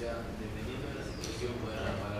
Ya, dependiendo de la situación, puede haber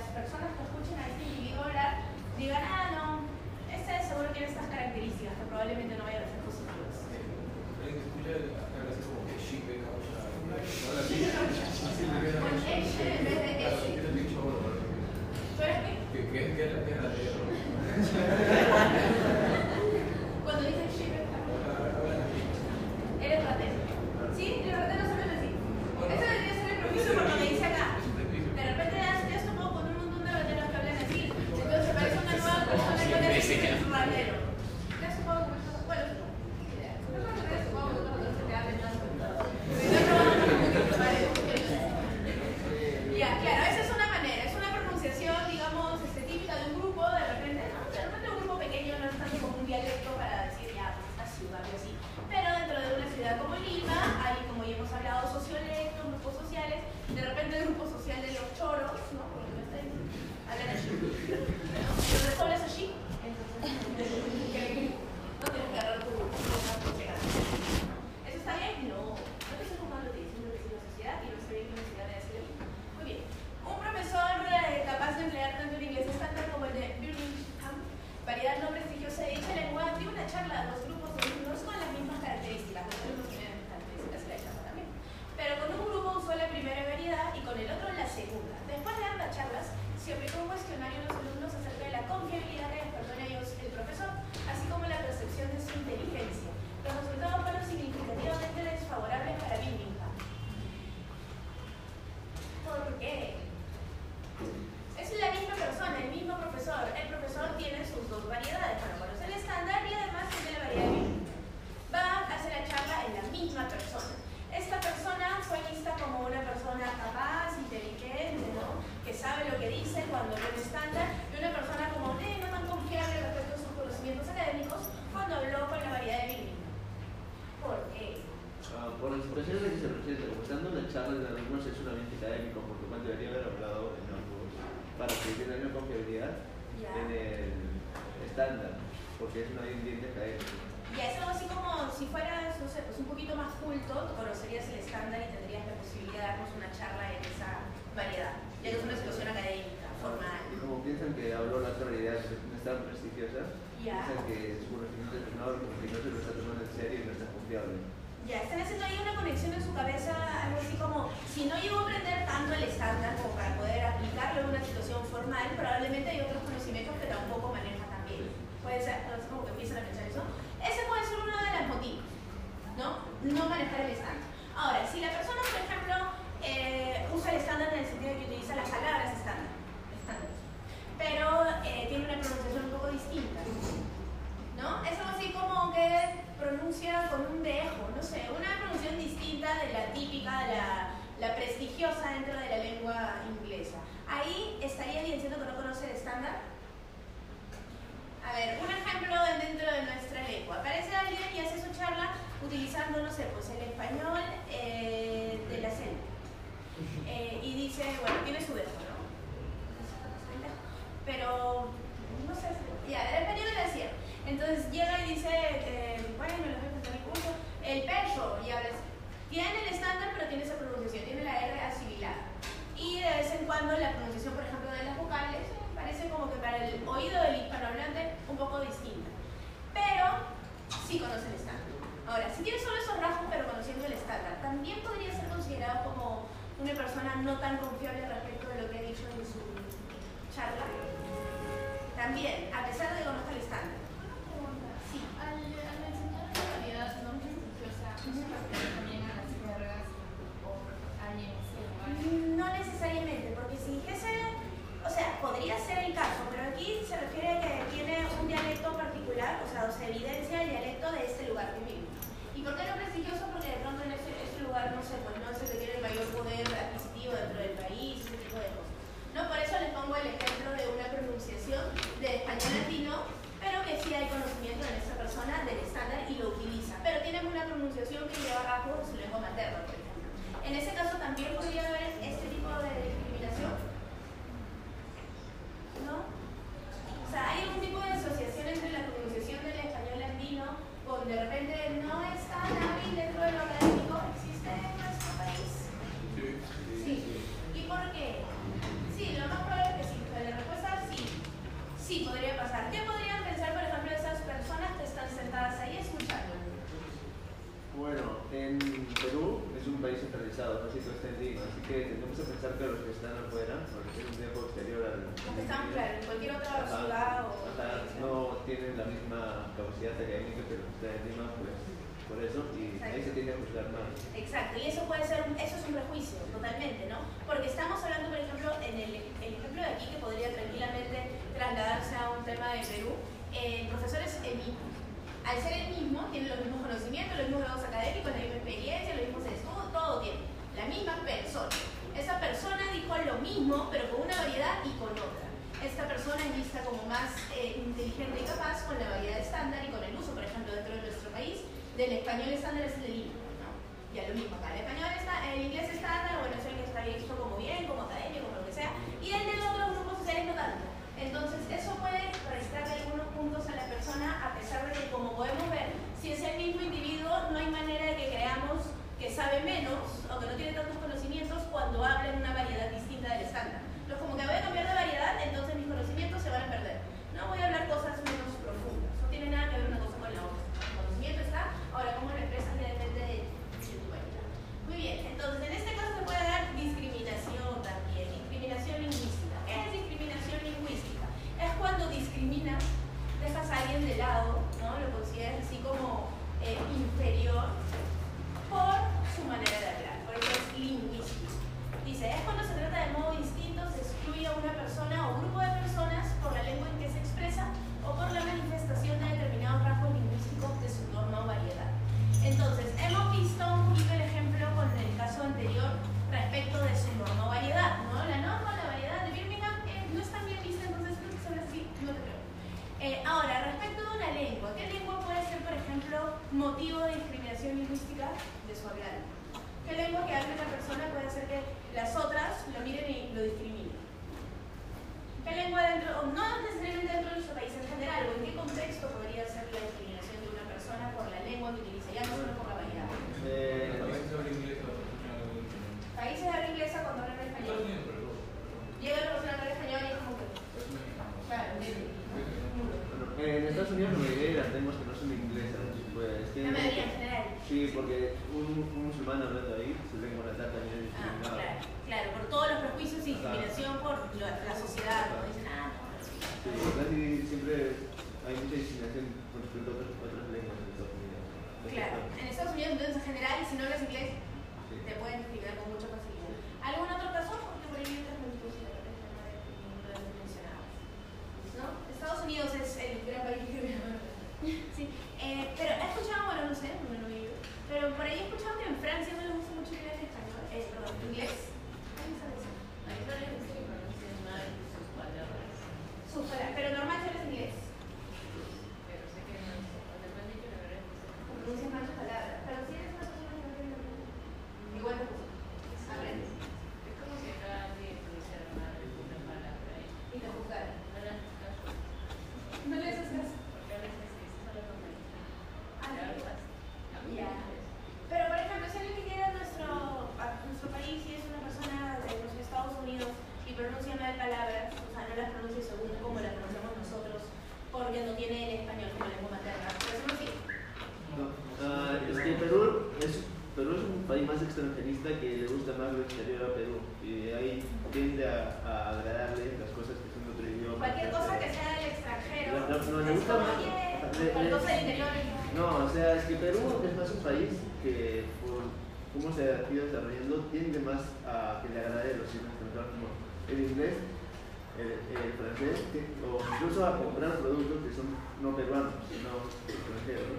las personas que escuchen a este individuo hablar digan, ah, no, este seguro tiene estas características que probablemente no vaya a ser positivas. Que? La tierra de ya que es una situación académica, formal. Y como piensan que habló la otra idea, no es tan prestigiosa, piensan que su conocimiento es menor porque no se lo está tomando en serio y no está confiable. Ya, están haciendo ahí una conexión en su cabeza, algo así como, si no llego a aprender tanto el estándar como y Exacto. y eso puede ser, eso es un prejuicio, totalmente, ¿no? Porque estamos hablando, por ejemplo, en el, el ejemplo de aquí que podría tranquilamente trasladarse a un tema de Perú, eh, profesores en al ser el mismo, tienen los mismos conocimientos, los mismos grados académicos, la misma experiencia, los mismos estudios, todo tiene. La misma persona. Esa persona dijo lo mismo, pero con una variedad y con otra esta persona es vista como más eh, inteligente y capaz con la variedad estándar y con el uso, por ejemplo, dentro de nuestro país, del español estándar es el inglés, ¿no? Ya lo mismo acá, el español está, el inglés estándar, bueno, es el que está visto como bien, como académico, agradable las cosas que son de otro idioma. Cualquier cosa que sea del extranjero. No, no, gusta más. No, o sea, es que Perú es más un país que por cómo se ha ido desarrollando tiende más a que le agrade los idiomas extranjeros el inglés, el, francés, o incluso a comprar productos que son no peruanos, sino extranjeros.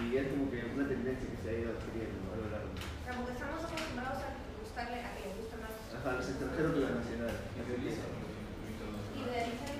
Y es como que una tendencia que se ha ido adquiriendo a lo largo. Como que estamos acostumbrados a gustarle a que le gusta Ajá, los extranjeros que la nacional. Y realizan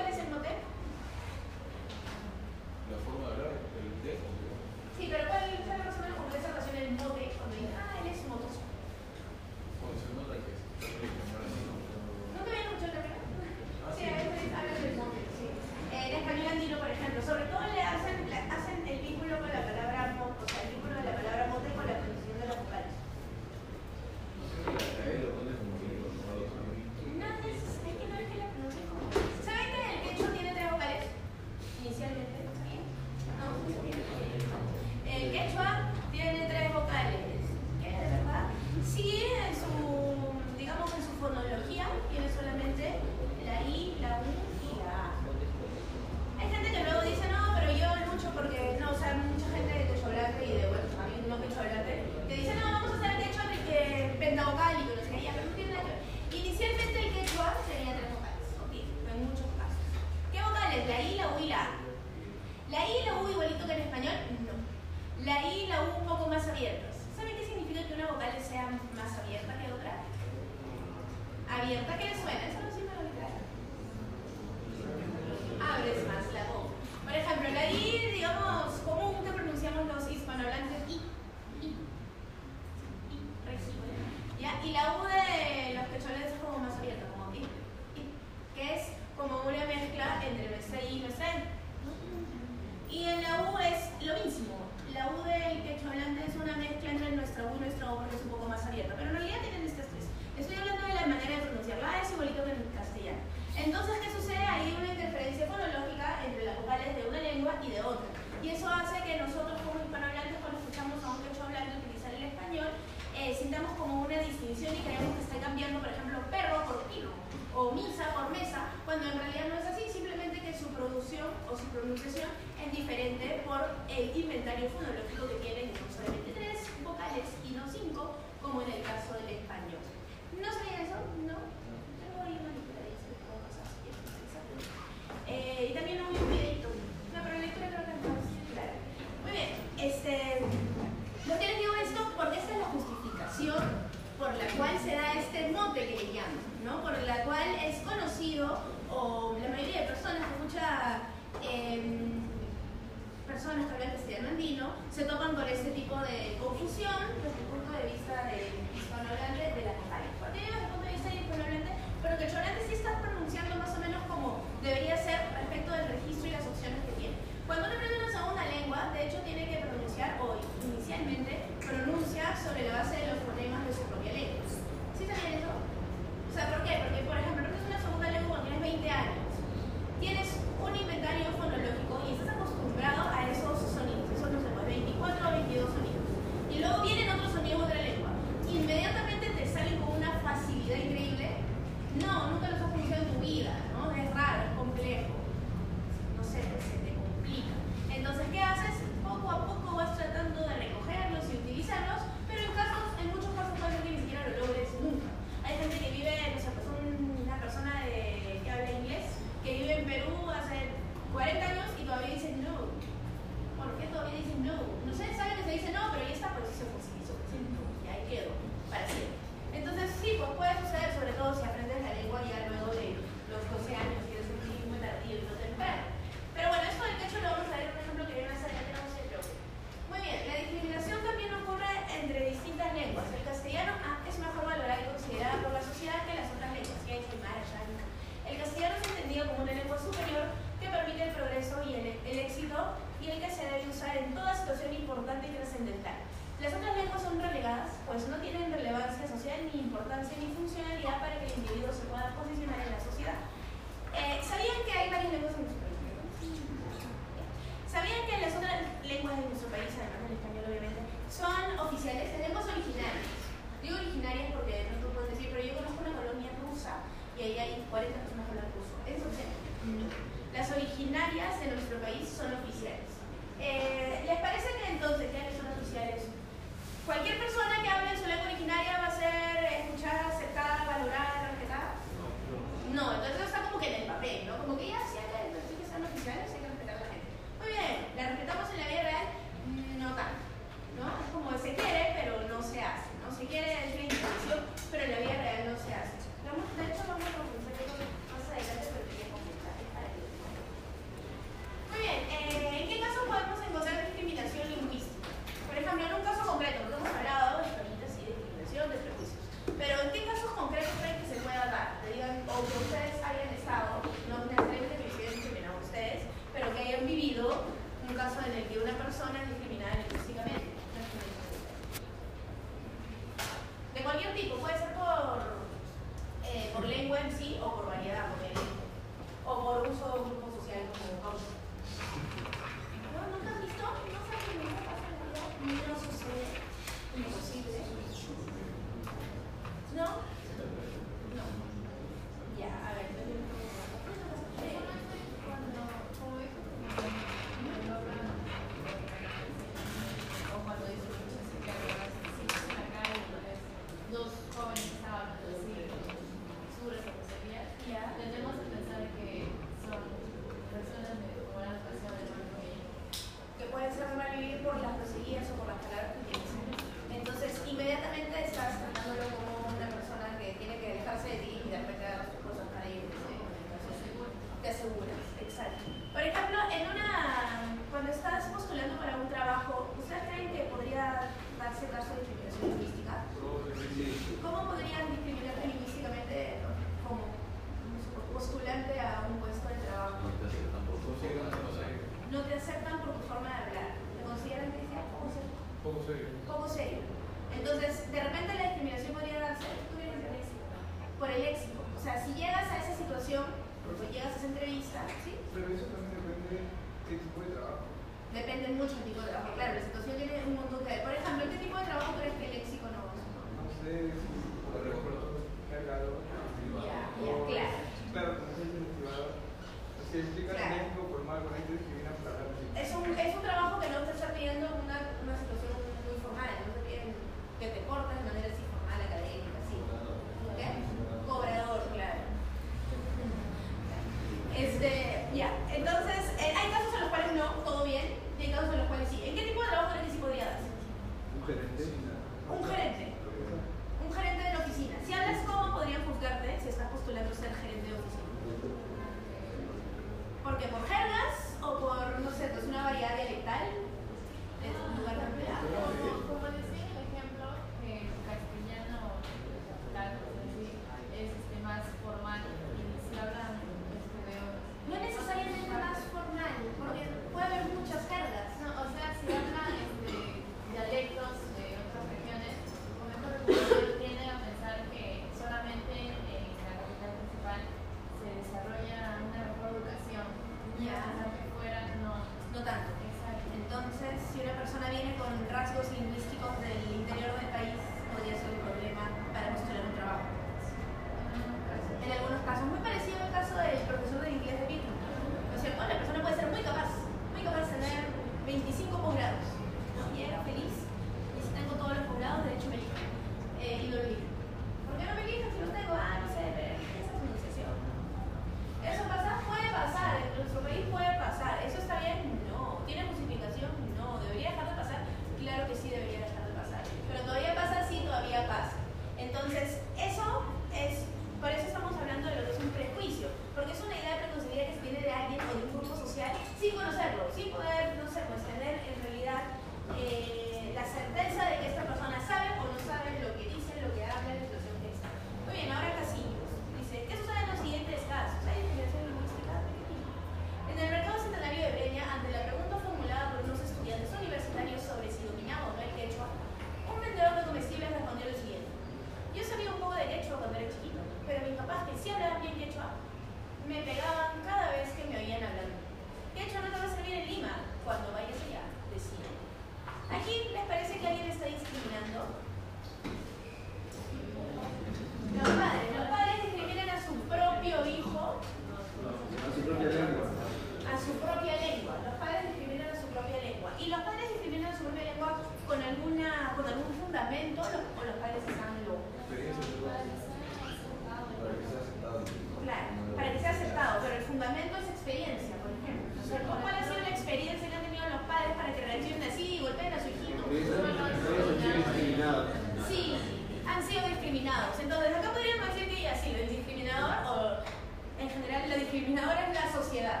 discriminados. Entonces, acá podríamos decir que ya sí, el discriminador, o en general, la discriminadora es la sociedad.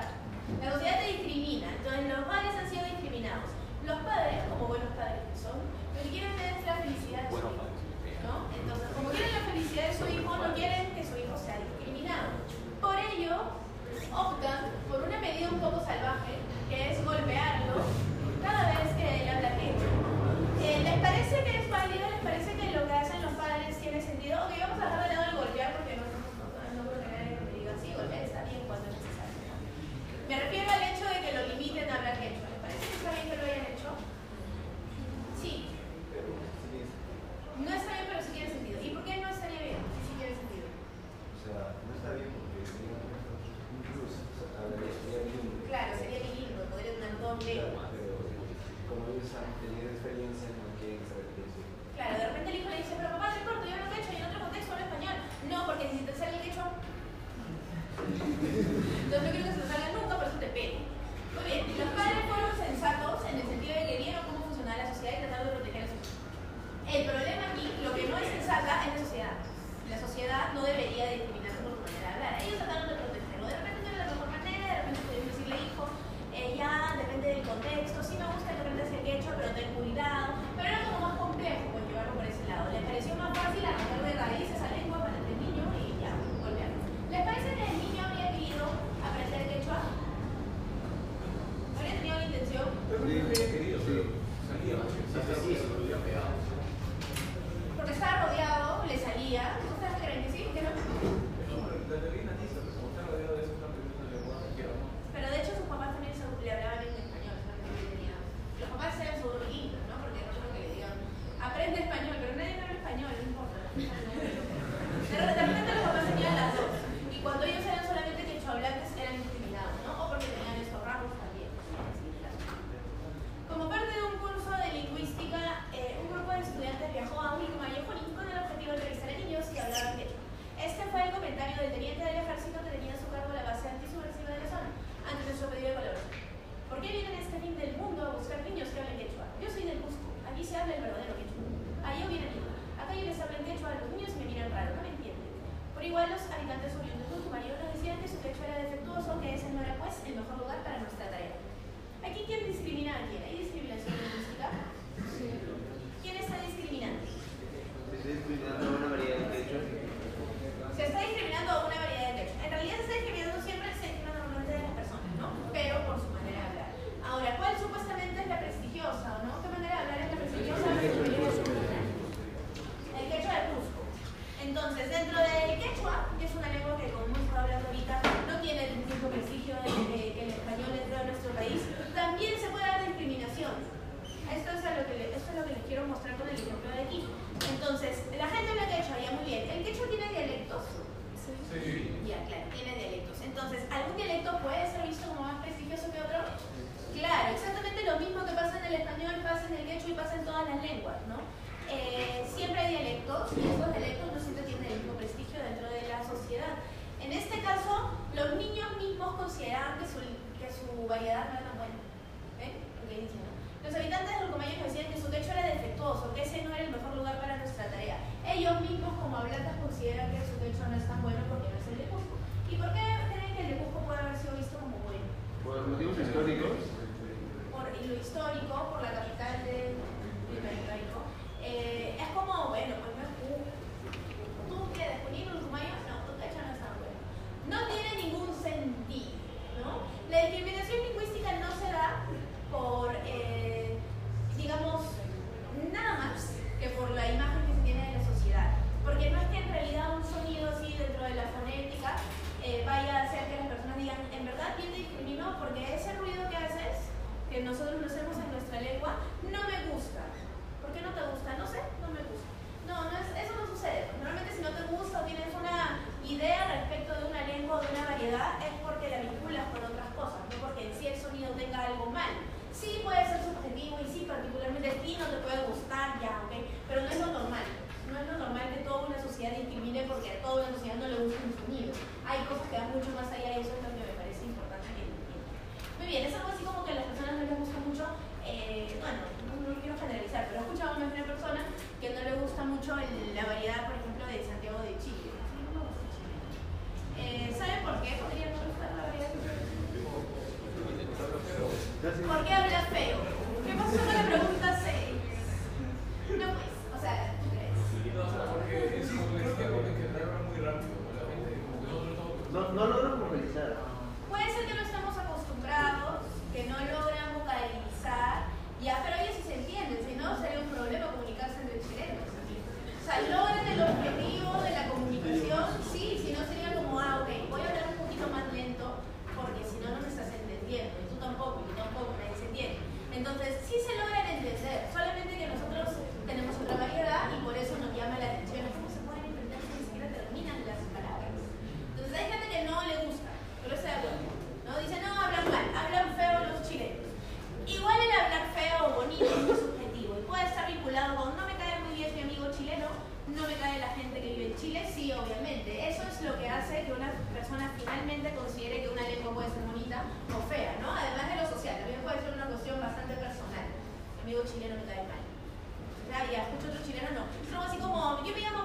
La sociedad te discrimina, entonces los padres han sido discriminados. Los padres, como buenos padres que son, lo que quieren es la felicidad de su hijo. ¿no? Entonces, como quieren la felicidad de su hijo, no quieren que su hijo sea discriminado. Por ello, optan por una medida un poco salvaje, que es golpearlo cada vez que él habla. Eh, ¿Les parece que difíciles, sí, obviamente. Eso es lo que hace que una persona finalmente considere que una lengua puede ser bonita o fea, ¿no? Además de lo social, también puede ser una cuestión bastante personal. Mi amigo chileno me cae mal. Ah, ya, escucho otro chileno, no. Es algo así como, yo me llamo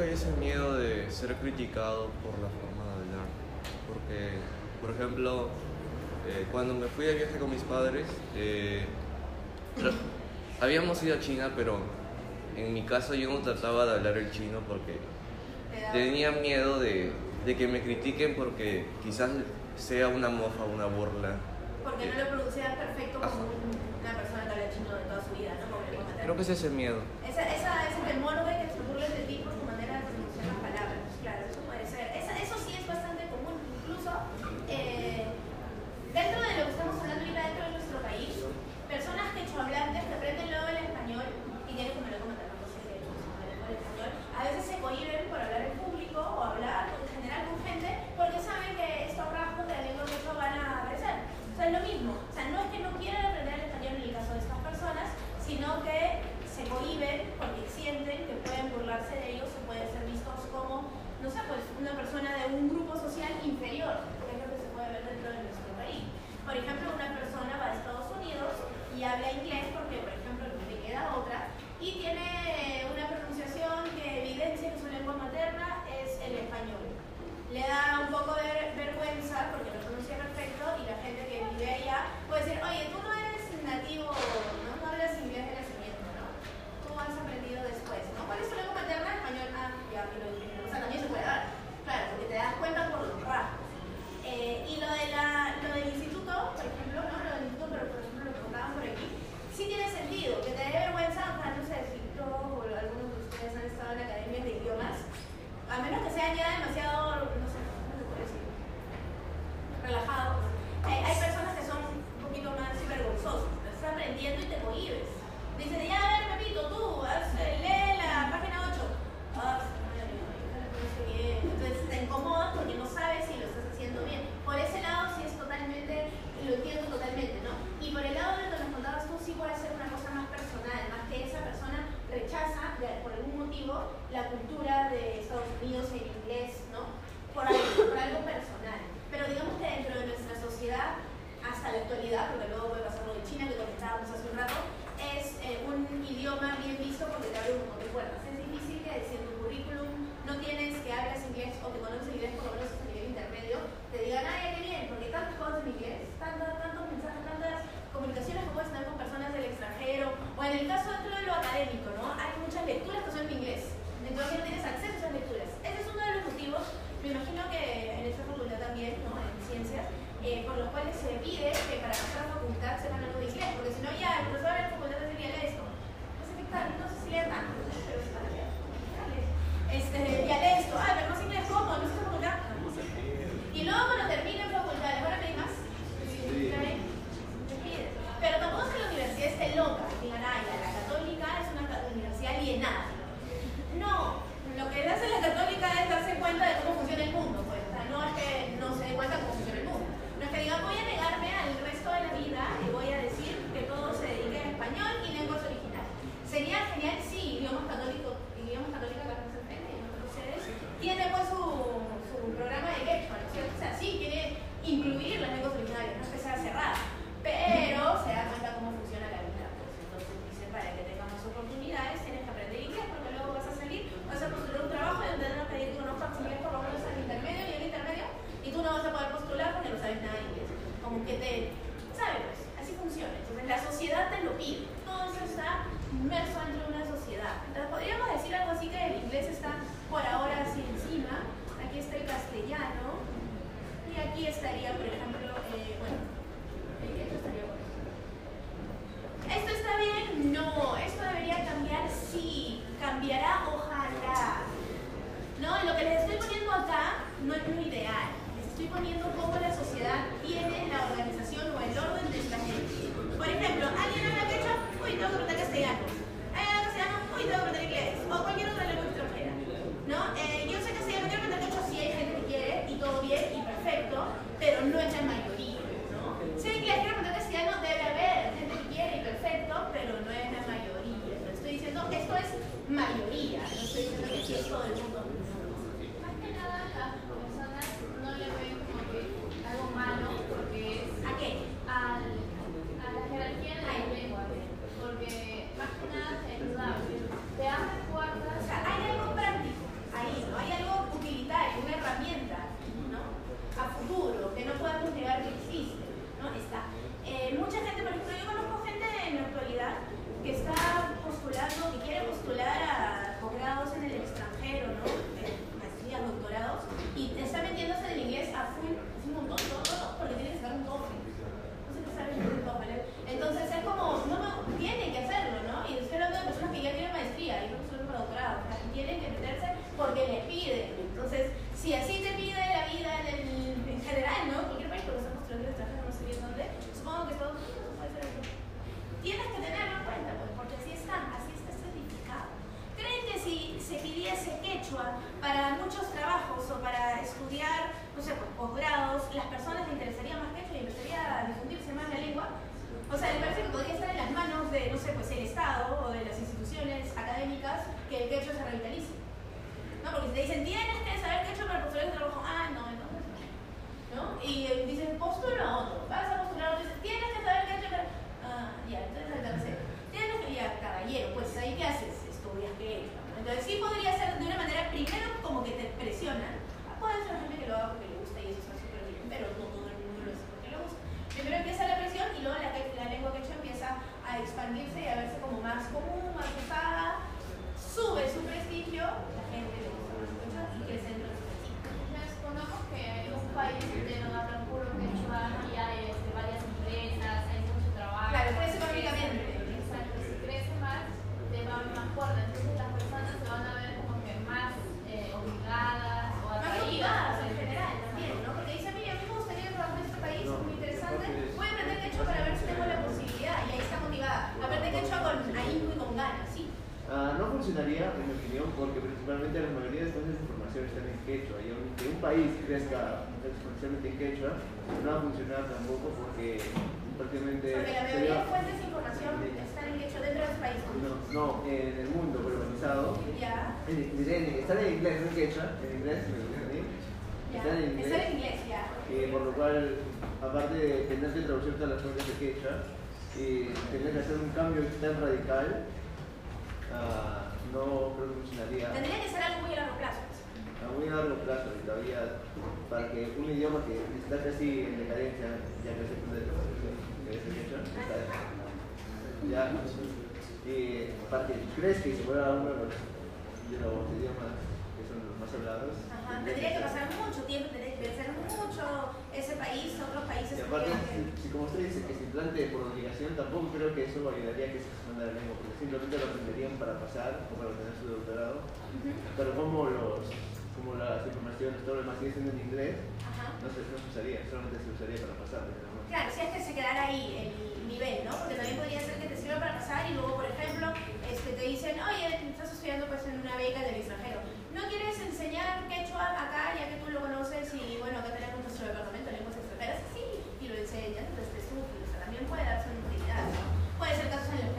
que hay ese miedo de ser criticado por la forma de hablar. Porque, por ejemplo, eh, cuando me fui de viaje con mis padres, eh, habíamos ido a China, pero en mi caso yo no trataba de hablar el chino porque tenía miedo de, de que me critiquen porque quizás sea una mofa, una burla. Porque no lo producías perfecto como una persona que habla chino de toda su vida, ¿no? Creo que es ese miedo. hacer un cambio tan radical, uh, no creo que funcionaría. Tendría que ser algo muy a largo plazo. A muy largo plazo, y todavía para que un idioma que está casi en decadencia, ya que se puede ya, y para que crezca y se vuelva uno de los, idiomas que son los más hablados. Ajá, tendría que pasar mucho tiempo, tendría que pensar mucho ese país, otros países. Y aparte, si, si, como usted dice que se implante por obligación, tampoco creo que eso ayudaría a que se expanda la lengua, porque simplemente lo aprenderían para pasar o para obtener su doctorado. Uh -huh. Pero como, los, como las informaciones, todo lo demás sigue siendo en inglés, no se, no se usaría, solamente se usaría para pasar. Claro, si es que se quedara ahí el nivel, ¿no? Porque también podría ser que te sirva para pasar y luego, por ejemplo, este, te dicen, oye, estás estudiando pues en una beca del extranjero. ¿No quieres enseñar quechua acá ya que tú lo conoces y bueno, que te nuestro departamento de lenguas extranjeras, sí, y lo enseñan, los estudios también puede darse una utilidad. ¿no? Puede ser casos en los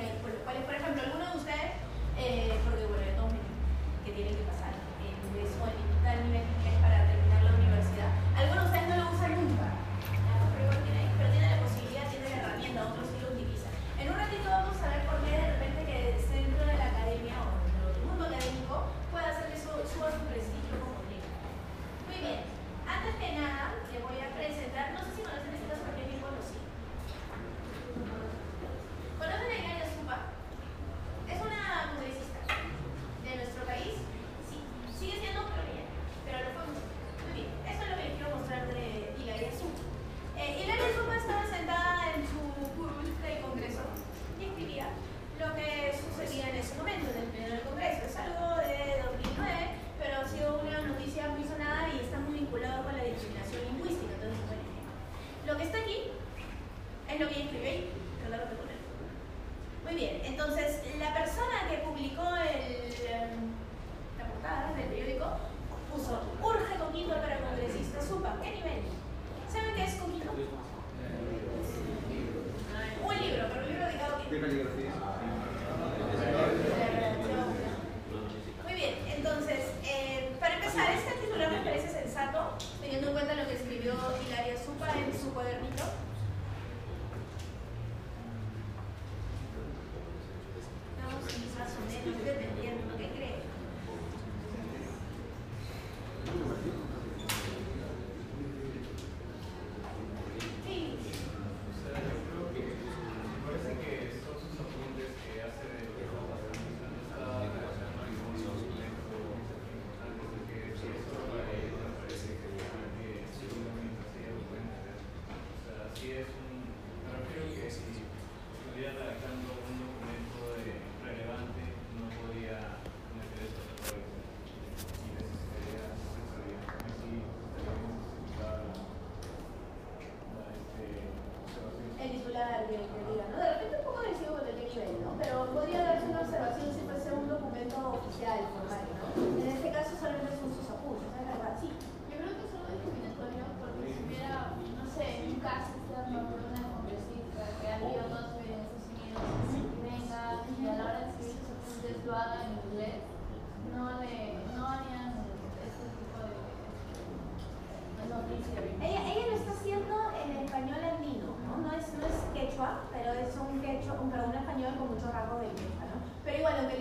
Ella, ella, lo está haciendo en español andino, ¿no? No es, no es quechua, pero es un quechua, un, un español con muchos rasgos de quechua, ¿no? Pero igual, lo que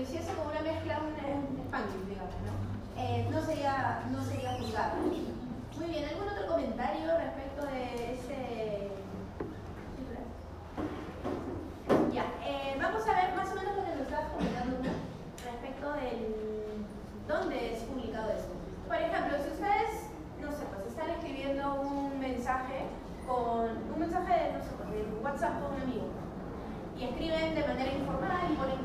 una mezcla, un, un español, digamos, ¿no? Eh, no sería, no sería juzgado. Muy bien, ¿algún otro comentario respecto de ese? Ya, eh, vamos a ver más o menos lo que nos estabas comentando respecto del dónde es publicado eso. Por ejemplo, si ustedes, no sé, pues están escribiendo un mensaje con un mensaje, no sé, pues, de WhatsApp con un amigo y escriben de manera informal y ponen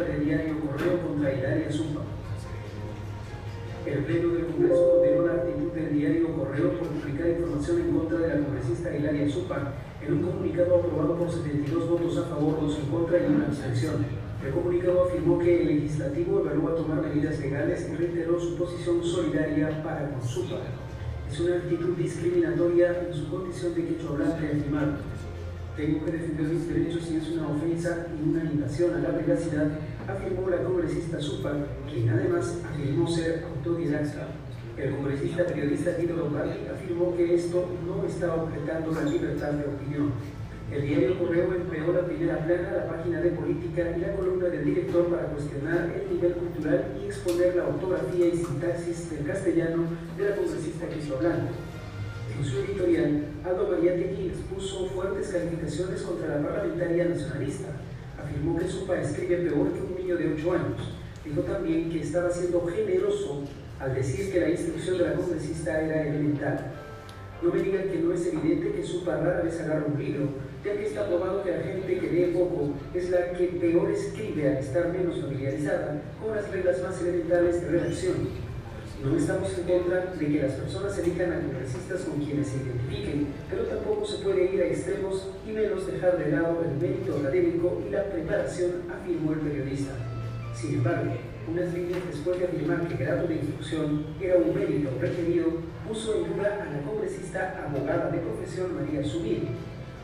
de diario Correo contra Hilaria Zumba. El Pleno del Congreso condenó la actitud del diario Correo por publicar información en contra de la congresista Hilaria Zumba en un comunicado aprobado por 72 votos a favor, 2 en contra y una abstención. El comunicado afirmó que el legislativo evalúa tomar medidas legales y reiteró su posición solidaria para con Zumba. Es una actitud discriminatoria en su condición de quechua hablante afirmaron. Tengo que defender mis derechos y es una ofensa y una invasión a la privacidad, afirmó la congresista Zupa, quien además afirmó ser autodidacta. El congresista periodista Guido Lombardi afirmó que esto no está objetando la libertad de opinión. El diario Correo empleó la primera plana, la página de política y la columna del director para cuestionar el nivel cultural y exponer la ortografía y sintaxis del castellano de la congresista Blanco. Su editorial, Aldo María Tequil expuso fuertes calificaciones contra la parlamentaria nacionalista. Afirmó que Zupa escribe peor que un niño de 8 años. Dijo también que estaba siendo generoso al decir que la instrucción de la congresista era elemental. No me digan que no es evidente que Zupa rara vez agarra un libro, ya que está probado que la gente que lee poco es la que peor escribe al estar menos familiarizada con las reglas más elementales de redacción. No estamos en contra de que las personas elijan a congresistas con quienes se identifiquen, pero tampoco se puede ir a extremos y menos dejar de lado el mérito académico y la preparación, afirmó el periodista. Sin embargo, unas líneas después de afirmar que grado de instrucción era un mérito requerido, puso en duda a la congresista abogada de profesión María Zubiri.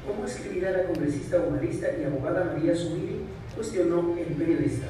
¿Cómo escribirá la congresista humanista y abogada María Zubiri? Cuestionó el periodista.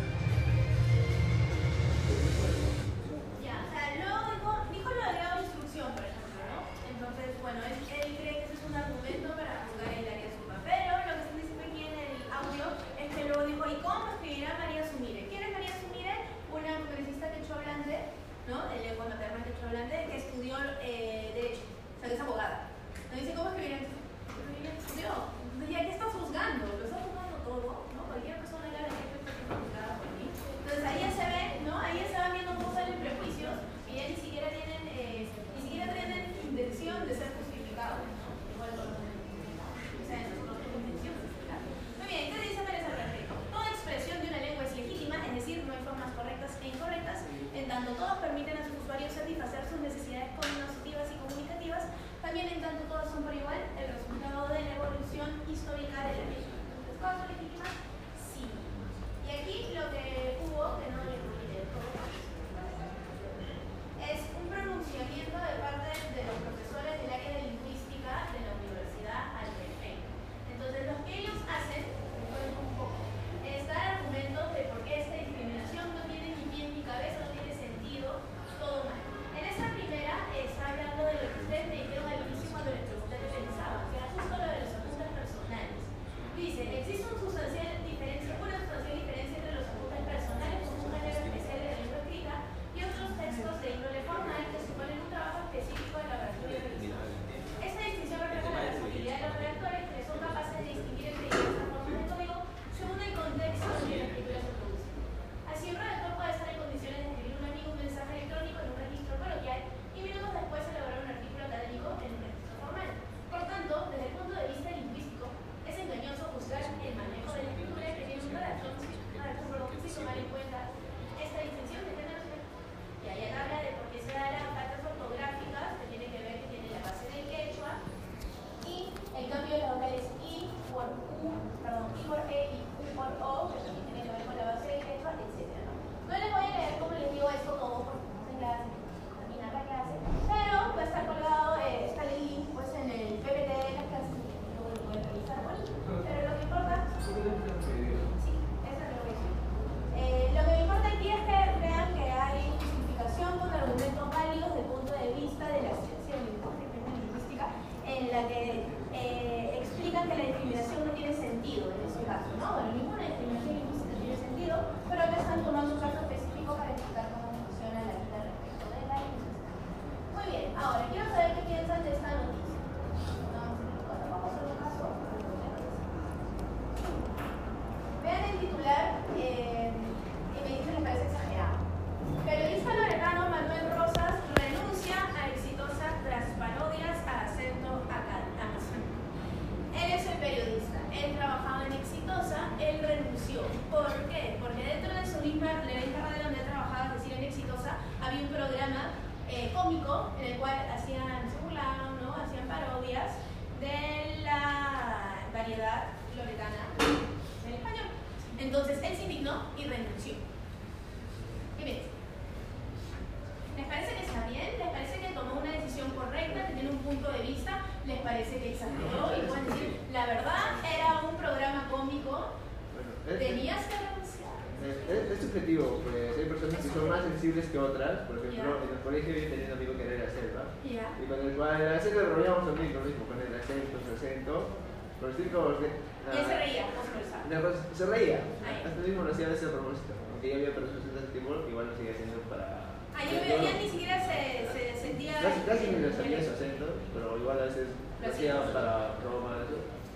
casi, casi ni su acento, pero igual a veces lo hacía para bromas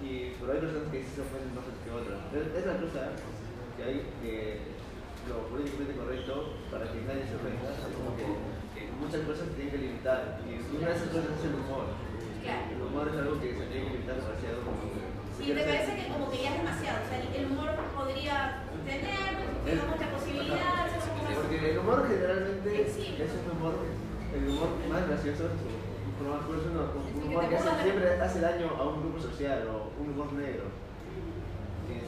y pero hay personas que sí se ofenden más que otras. Es, es, la cosa que hay que lo políticamente correcto para que nadie se ofenda, Es como que, muchas cosas se tienen que limitar y una de esas cosas es el humor. El humor es algo que se tiene que limitar demasiado. Y me parece que como que ya es demasiado, o sea, el humor podría tener, digamos, la posibilidad, porque el humor generalmente es un humor el humor más gracioso, un humor, un humor que siempre hace daño a un grupo social o un humor negro,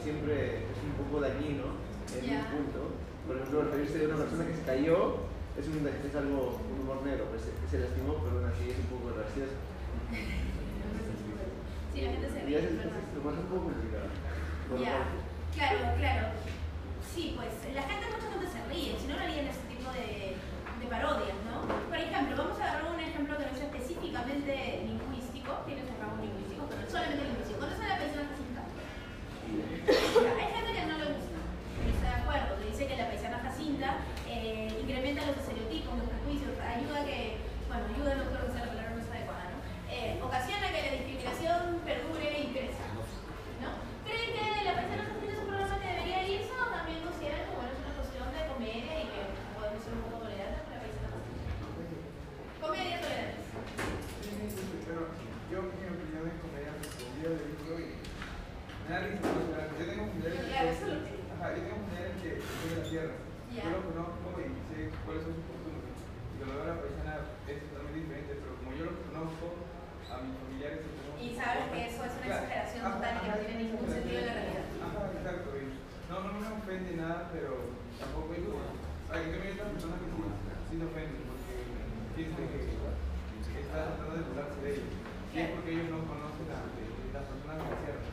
siempre es un poco dañino en un punto. Por ejemplo, referirse de una persona que se cayó es, un, algo, un humor negro, pues se, lastimó, pero aún así es un poco gracioso. Sí, la gente se ríe. Y es, un poco complicado. Yeah. Claro, claro. Sí, pues la gente muchas veces se ríe, si no, no harían ese tipo de de parodias, ¿no? Por ejemplo, vamos a agarrar un ejemplo que no es específicamente lingüístico, tiene sus ramos lingüístico, pero solamente lingüístico. ¿Cuándo la paisana jacinta? Hay gente que no le gusta, no está de acuerdo, que dice que la paisana jacinta eh, incrementa los estereotipos, los prejuicios, ayuda a que, bueno, ayuda a no creo que sea la palabra más adecuada, ¿no? Eh, ocasiona que la discriminación perdure y crezca yo tengo un mundial tengo un que es de la tierra. Yo lo conozco y sé cuáles son sus costumbres. Yo lo veo a la paisana es totalmente diferente, pero como yo lo conozco, a mis familiares Y sabes que eso es una exageración total que no tiene ningún sentido en la realidad. Ajá, exacto. No, no me ofende nada, pero tampoco es como. Hay que ver estas personas que sí se ofenden porque piensan que están tratando de burlarse de ellos. Y es porque ellos no conocen eh, las personas que hicieron.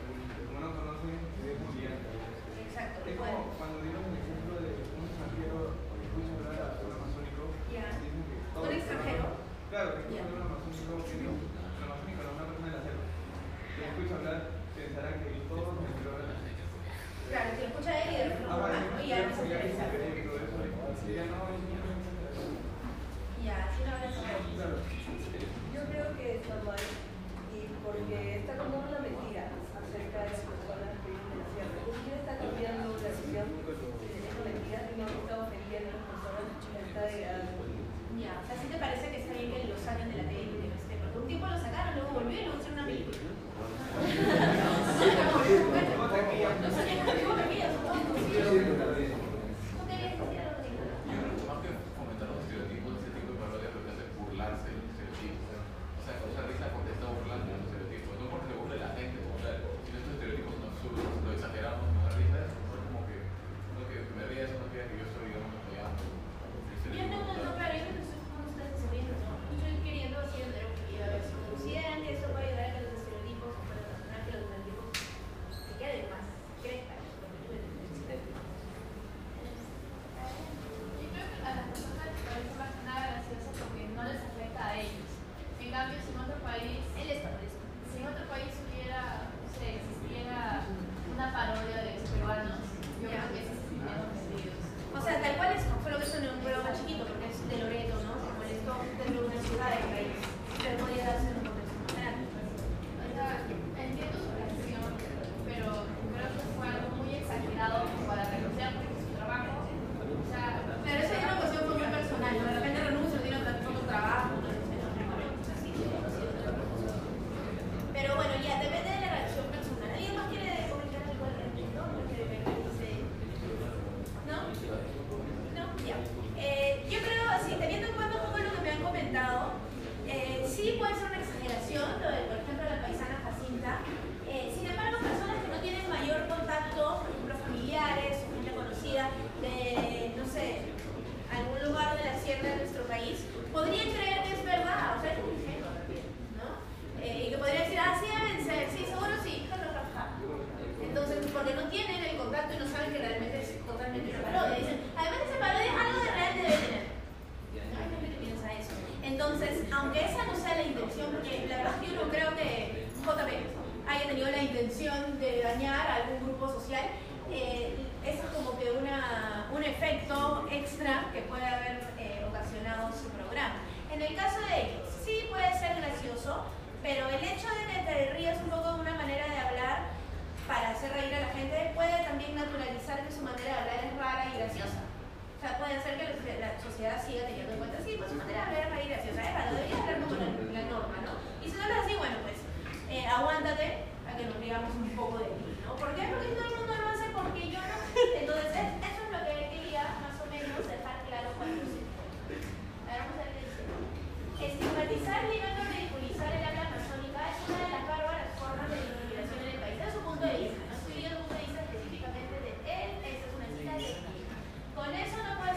Es como cuando dieron el ejemplo de un extranjero que escucha hablar a un amazónico. ¿Un extranjero? Claro, que escucha hablar a un amazónico, que no, un amazónico no, una persona de la selva. Que escucha hablar, pensará que todos los que hablan claro, si escucha él y de Ah, ¿no? y ya no se interesa. ya, ya no, no. Yo creo que es normal y porque está como una mentira acerca de las personas que viven en la sierra. A las personas está. Ya, o sea, ¿sí te parece que está bien que lo saquen de la tele y un tiempo lo sacaron, luego volvió y luego hicieron una película. hacer reír a la gente puede también naturalizar que su manera de hablar es rara y graciosa. O sea, puede ser que la sociedad siga teniendo en cuenta, sí, pues su manera de hablar es rara y graciosa, es raro, debería hablar como la, norma, ¿no? Y si no lo es así, bueno, pues eh, aguántate a que nos riamos un poco de ti, ¿no? ¿Por qué? Porque todo el mundo lo hace porque yo no. Entonces, es- eso es lo que quería más o menos dejar claro cuando se. A ver. Estigmatizar, ligando a ridiculizar el habla amazónica es una de las bárbaras formas de discriminación en el país. Desde su punto de vista, no estoy viendo un punto de vista específicamente de él, esa es una cita de él. Con eso no puedo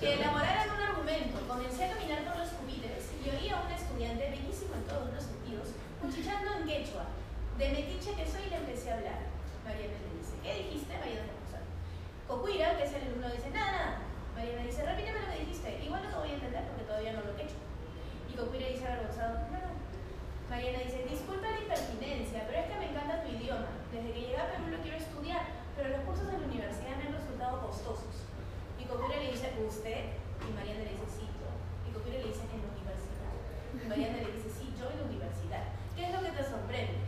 que elaboraran un argumento. Comencé a caminar por los pupitres y oí a un estudiante bellísimo en todos los sentidos, cuchillando en quechua. De metiche que soy le empecé a hablar. Mariana le dice, ¿qué dijiste? Mariana Ramosal. Cocuira, que es el alumno, dice, nada, nada. Mariana dice, repíteme lo que dijiste. Igual no te voy a entender porque todavía no lo quecho. Y Cocuira dice avergonzado, no. Mariana dice, disculpa la impertinencia, pero es que me encanta tu idioma. Desde que llegué a Perú lo quiero estudiar, pero los cursos de la universidad me han resultado costosos. Y Cocuira le dice, ¿usted? Y Mariana le dice, sí, yo. Y Cocuira le dice, en la universidad. Y Mariana le dice, sí, yo en la universidad. ¿Qué es lo que te sorprende?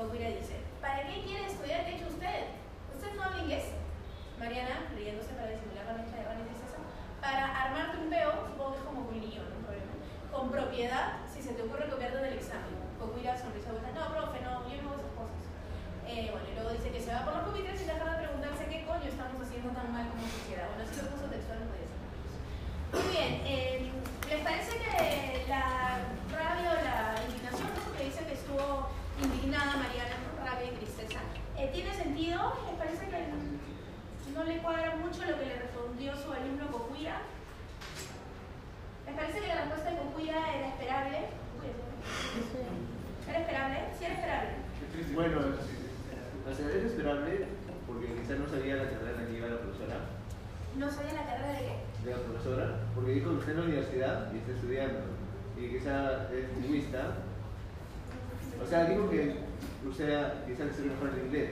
Cocuira dice, ¿para qué quiere estudiar? ¿Qué hecho usted? ¿Usted no habla inglés? Mariana, riéndose para disimular la mezcla de César, para armarte un peo, supongo que es como un niño, no problema, con propiedad, si se te ocurre copiarte del examen. Cocuira sonrisa no, profe, no, yo no esas cosas. Eh, bueno, y luego dice que se va por los pupitres sin dejar de preguntarse qué coño estamos haciendo tan mal como sociedad. Bueno, así lo puso textual, no podía ser. Muy bien, eh, ¿les parece que la rabia o la indignación, ¿no? que dice que estuvo indignada Mariana, rabia y tristeza, eh, tiene sentido? ¿Les parece que no le cuadra mucho lo que le respondió su alumno Cocuira? ¿Les parece que la respuesta de Cocuira era esperable? ¿Era esperable? Sí, era esperable. Bueno, o sea, es esperable porque quizás no sabía la carrera en la que iba la profesora, ¿No sabía la carrera de qué? de la profesora, porque dijo que está en la universidad y está estudiando, y quizá es lingüista. O sea, dijo que usted quizás le mejor el inglés.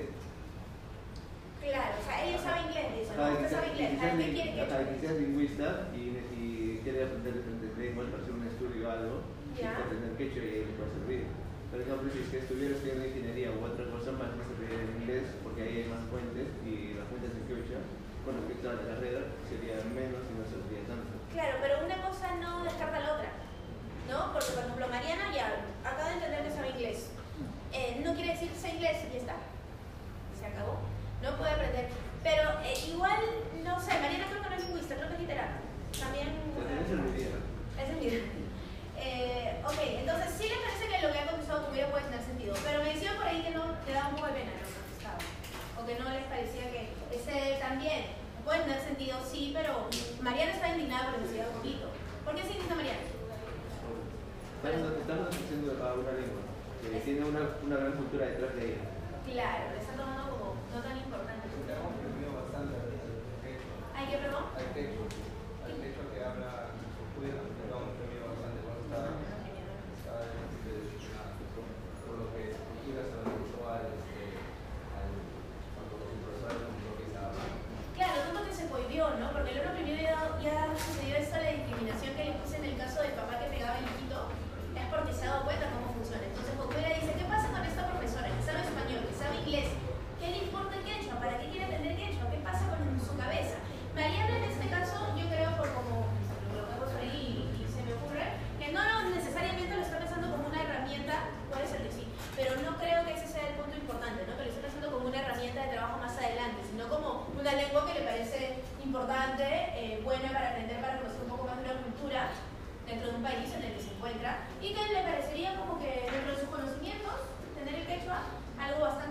Claro, o sea, ella sabe inglés, dice, ¿no? Usted sabe inglés, quizás ¿para qué quiere que ajá, quizás es lingüista y, y quiere aprender diferentes lenguas para hacer un estudio o algo, y para aprender quechua y le puede servir. Por ejemplo, si es que estuviera estudiando ingeniería u otra cosa más, no se en inglés porque ahí hay más fuentes y las fuentes en quechua con respecto a la carrera sería menos y no serviría tanto. Claro, pero una cosa no descarta la otra, ¿no? Porque, por ejemplo, Mariana ya acaba de entender que sabe inglés. Eh, no quiere decir sé inglés y ya está. Se acabó. No puede aprender. Pero eh, igual, no sé, Mariana creo que no es lingüista, creo que es literato. También... También serviría. Es el mismo. Eh, ok, entonces sí le parece que lo que ha contestado tuviera puede tener sentido, pero me decían por ahí que no le daba un poco de pena lo que contestaba, o que no les parecía que ese también puede tener sentido, sí, pero Mariana está indignada por decir un poquito. ¿Por qué se indigna Mariana? Estamos, diciendo a una lengua que tiene una, una gran cultura detrás de ella. Claro, le está tomando como no tan importante. Hemos aprendido bastante. ¿Hay que, perdón? Al quechua. Al quechua que habla Cocuira, lo hemos aprendido bastante. Cuando estaba, estaba difícil de disciplinar. Por lo que Cocuira se lo recusó al, este, al, cuando los profesores demostró que estaba hablando. Claro, tanto que ¿no? Porque el otro primero ya, esto de la discriminación que le puse en el caso del papá que pegaba el hijito, es porque se ha dado cuenta cómo funciona. Entonces Cocuera dice, ¿qué en el que se encuentra y que le parecería como que dentro de sus conocimientos tener el quechua algo bastante